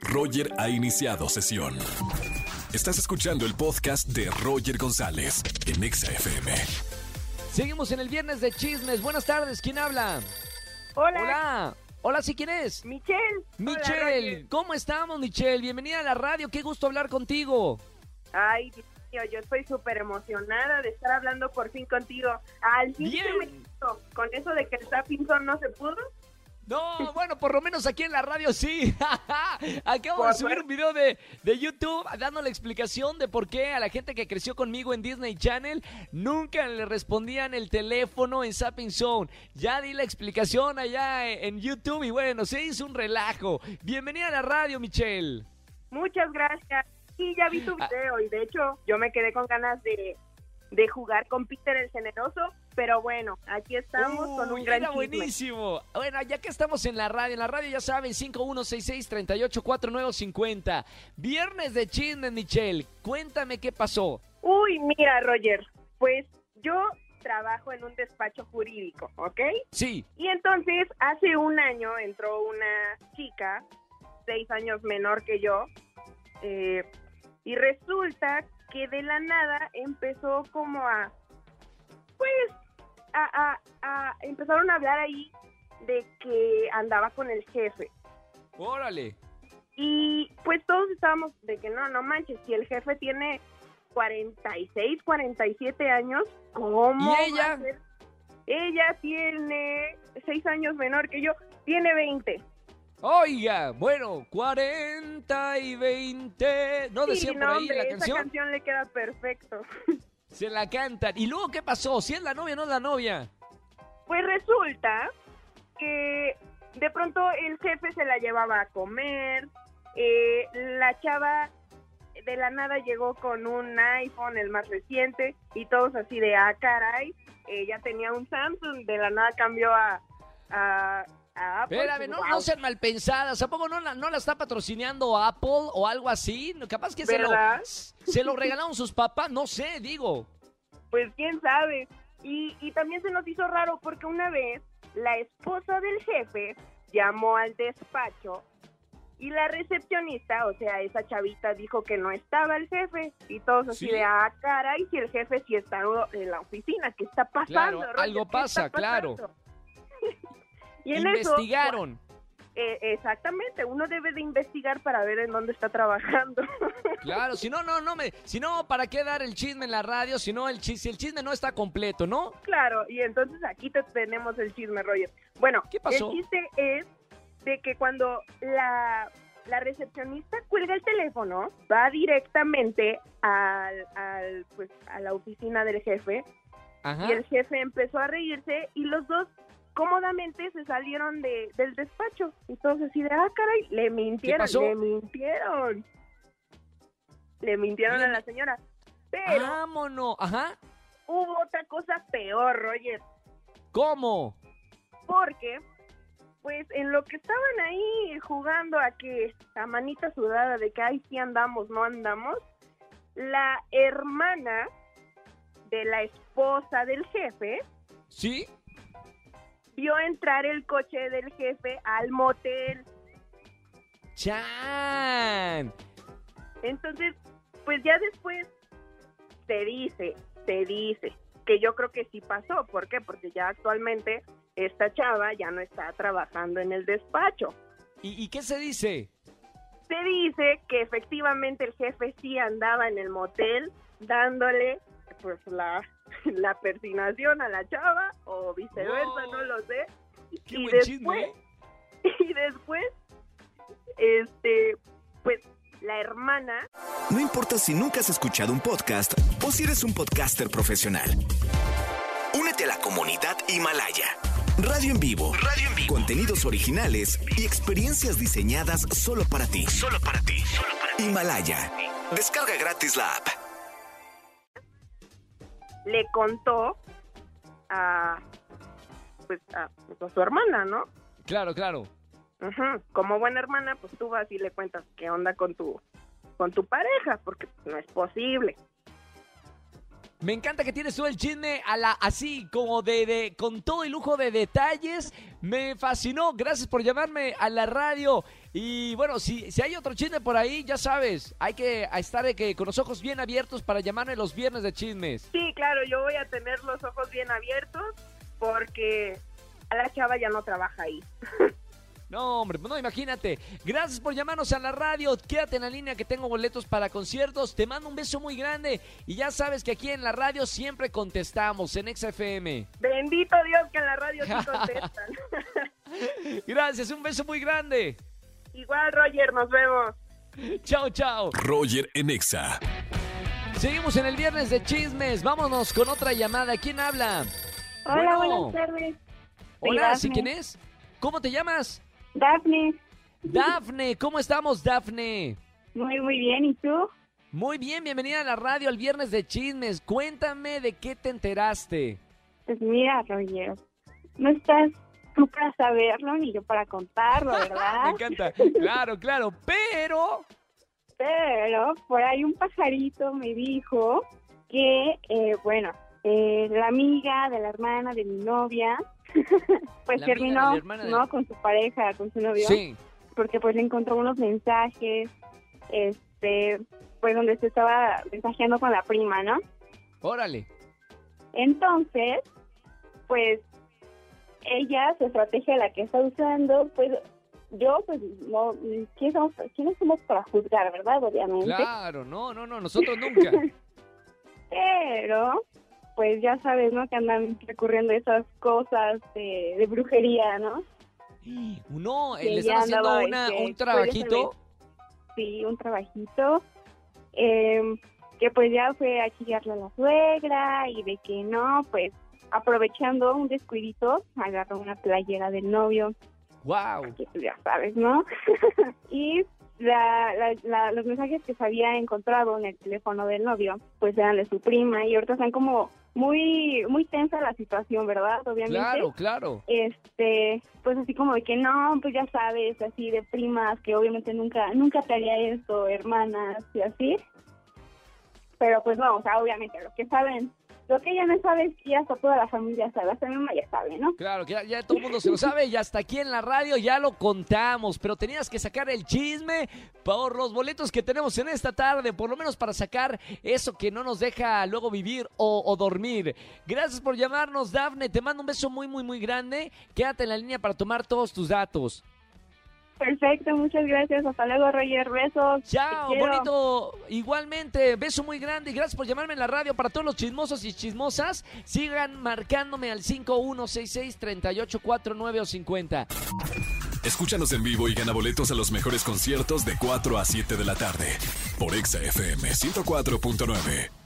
Roger ha iniciado sesión. Estás escuchando el podcast de Roger González en Exa FM. Seguimos en el viernes de chismes. Buenas tardes, ¿quién habla? Hola, Hola. Hola, ¿sí quién es? Michelle. Michelle. ¿Cómo estamos, Michelle? Bienvenida a la radio. Qué gusto hablar contigo. Ay, Dios mío, yo estoy súper emocionada de estar hablando por fin contigo. Al fin Bien. se me hizo. con eso de que el Tapping Zone no se pudo. No, bueno, por lo menos aquí en la radio sí. Acabo de subir un video de, de YouTube dando la explicación de por qué a la gente que creció conmigo en Disney Channel nunca le respondían el teléfono en Zapping Zone. Ya di la explicación allá en YouTube y bueno, se hizo un relajo. Bienvenida a la radio, Michelle. Muchas gracias. Y ya vi tu Ah. video y de hecho yo me quedé con ganas de, de jugar con Peter el Generoso. Pero bueno, aquí estamos con un gran era chisme. buenísimo. Bueno, ya que estamos en la radio, en la radio ya saben, 5166-384950. Viernes de chismes, Michelle. Cuéntame qué pasó. Uy, mira, Roger, pues yo trabajo en un despacho jurídico, ¿ok? Sí. Y entonces, hace un año entró una chica, seis años menor que yo, eh, y resulta que de la nada empezó como a, pues, a, a- a- empezaron a hablar ahí de que andaba con el jefe. Órale. Y pues todos estábamos de que no, no manches, si el jefe tiene 46, 47 años, ¿cómo? ¿Y va a ella? ser? Ella tiene 6 años menor que yo, tiene 20. Oiga, bueno, 40 y 20. ¿No Sí, decía por no, ahí hombre, la esa canción? canción le queda perfecto. Se la cantan. ¿Y luego qué pasó? ¿Si es la novia o no es la novia? Pues resulta que de pronto el jefe se la llevaba a comer, eh, la chava de la nada llegó con un iPhone, el más reciente, y todos así de, ah, caray, ella tenía un Samsung, de la nada cambió a, a Apple. Espérame, pues, no, wow. no sean mal pensadas. ¿A poco no la, no la está patrocinando Apple o algo así? Capaz que se lo, se lo regalaron sus papás. No sé, digo. Pues quién sabe. Y, y también se nos hizo raro porque una vez la esposa del jefe llamó al despacho y la recepcionista, o sea, esa chavita dijo que no estaba el jefe y todos así Sí. de, ah, caray, si el jefe sí está en la oficina, ¿qué está pasando? Claro, Roger? algo ¿Qué pasa, claro. Pasando?" y en eso, Investigaron. eh, exactamente, uno debe de investigar para ver en dónde está trabajando. Claro, si no, no, no me. Si no, ¿para qué dar el chisme en la radio? Si no, el chisme, si el chisme no está completo, ¿no? Claro, y entonces aquí te tenemos el chisme, Roger. Bueno, ¿Qué pasó? el chiste es de que cuando la, la recepcionista cuelga el teléfono, va directamente al, al, pues, a la oficina del jefe Ajá. y el jefe empezó a reírse y los dos cómodamente se salieron de, del despacho. Y todos así de, ah, caray, le mintieron, pasó? le mintieron. Le mintieron a la señora. Pero Vámonos. Ajá. hubo otra cosa peor, Roger. ¿Cómo? porque pues en lo que estaban ahí jugando a que a manita sudada de que ahí sí andamos, no andamos, la hermana de la esposa del jefe ¿Sí? Vio entrar el coche del jefe al motel. ¡Chan! Entonces, pues ya después se dice, se dice que yo creo que sí pasó. ¿Por qué? Porque ya actualmente esta chava ya no está trabajando en el despacho. ¿Y, y qué se dice? Se dice que efectivamente el jefe sí andaba en el motel dándole pues la, la persinación a la chava o viceversa, Wow. no lo sé. ¡Qué y buen después, chisme! ¿eh? y después, este, pues la hermana No importa si nunca has escuchado un podcast o si eres un podcaster profesional. Únete a la comunidad Himalaya. Radio en vivo. Radio en vivo. Contenidos originales y experiencias diseñadas solo para ti. Solo para ti. Himalaya. Descarga gratis la app. Le contó a pues a, pues, a su hermana, ¿no? Claro, claro. Como buena hermana, pues tú vas y le cuentas qué onda con tu con tu pareja, porque no es posible. Me encanta que tienes todo el chisme a la, así como de, de- con todo el lujo de detalles. Me fascinó. Gracias por llamarme a la radio. Y bueno, si, si hay otro chisme por ahí, ya sabes, hay que estar de que, con los ojos bien abiertos para llamarme los viernes de chismes. Sí, claro, yo voy a tener los ojos bien abiertos porque a la chava ya no trabaja ahí. No, hombre, no, imagínate. Gracias por llamarnos a la radio. Quédate en la línea que tengo boletos para conciertos. Te mando un beso muy grande. Y ya sabes que aquí en la radio siempre contestamos en XFM. Bendito Dios que en la radio sí contestan. Gracias, un beso muy grande. Igual, Roger, nos vemos. Chao, chao. Roger en Exa. Seguimos en el viernes de chismes. Vámonos con otra llamada. ¿Quién habla? Hola, Bueno. buenas tardes. Hola, ¿sí quién es? ¿Cómo te llamas? Dafne. Dafne, ¿cómo estamos, Dafne? Muy, muy bien. ¿Y tú? Muy bien, bienvenida a la radio al viernes de chismes. Cuéntame de qué te enteraste. Pues mira, Roger, no estás tú para saberlo ni yo para contarlo, Me ¿verdad? encanta. Claro, claro, pero... Pero por ahí un pajarito me dijo que, eh, bueno, eh, la amiga de la hermana de mi novia, pues La terminó, de- ¿no? Con su pareja, con su novio. Sí. porque pues le encontró unos mensajes, este, pues donde se estaba mensajeando con la prima, ¿no? Órale. Entonces, pues ella, su estrategia la que está usando, pues yo, pues no, ¿quiénes somos, quiénes somos para juzgar, verdad? Obviamente. Claro, no, no, no, nosotros nunca. Pero, pues ya sabes, ¿no? Que andan recurriendo a esas cosas de, de brujería, ¿no? No, Que le están haciendo una, este, un trabajito. sí, un trabajito, eh, que pues ya fue a chillarle a la suegra y de que no, pues aprovechando un descuidito, agarró una playera del novio, Wow. que pues ya sabes, ¿no? y la, la- la- los mensajes que se había encontrado en el teléfono del novio, pues eran de su prima y ahorita están como muy, muy tensa la situación, ¿verdad? Obviamente Claro, claro. este, pues así como de que no, pues ya sabes, así de primas, que obviamente nunca, nunca te haría esto, hermanas y así. Pero pues no, o sea, obviamente lo que saben, lo que ella no sabe es hasta toda la familia sabe, hasta mi mamá ya sabe, ¿no? Claro, que ya, ya todo el mundo se lo sabe y hasta aquí en la radio ya lo contamos, pero tenías que sacar el chisme por los boletos que tenemos en esta tarde, por lo menos para sacar eso que no nos deja luego vivir o, o dormir. Gracias por llamarnos, Dafne, te mando un beso muy, muy, muy grande. Quédate en la línea para tomar todos tus datos. Perfecto, muchas gracias, hasta luego Roger, besos. Chao, bonito. Igualmente, beso muy grande y gracias por llamarme en la radio. Para todos los chismosos y chismosas, sigan marcándome al 5166-3849 o 50. Escúchanos en vivo y gana boletos a los mejores conciertos de 4 a 7 de la tarde. Por Exa FM 104.9.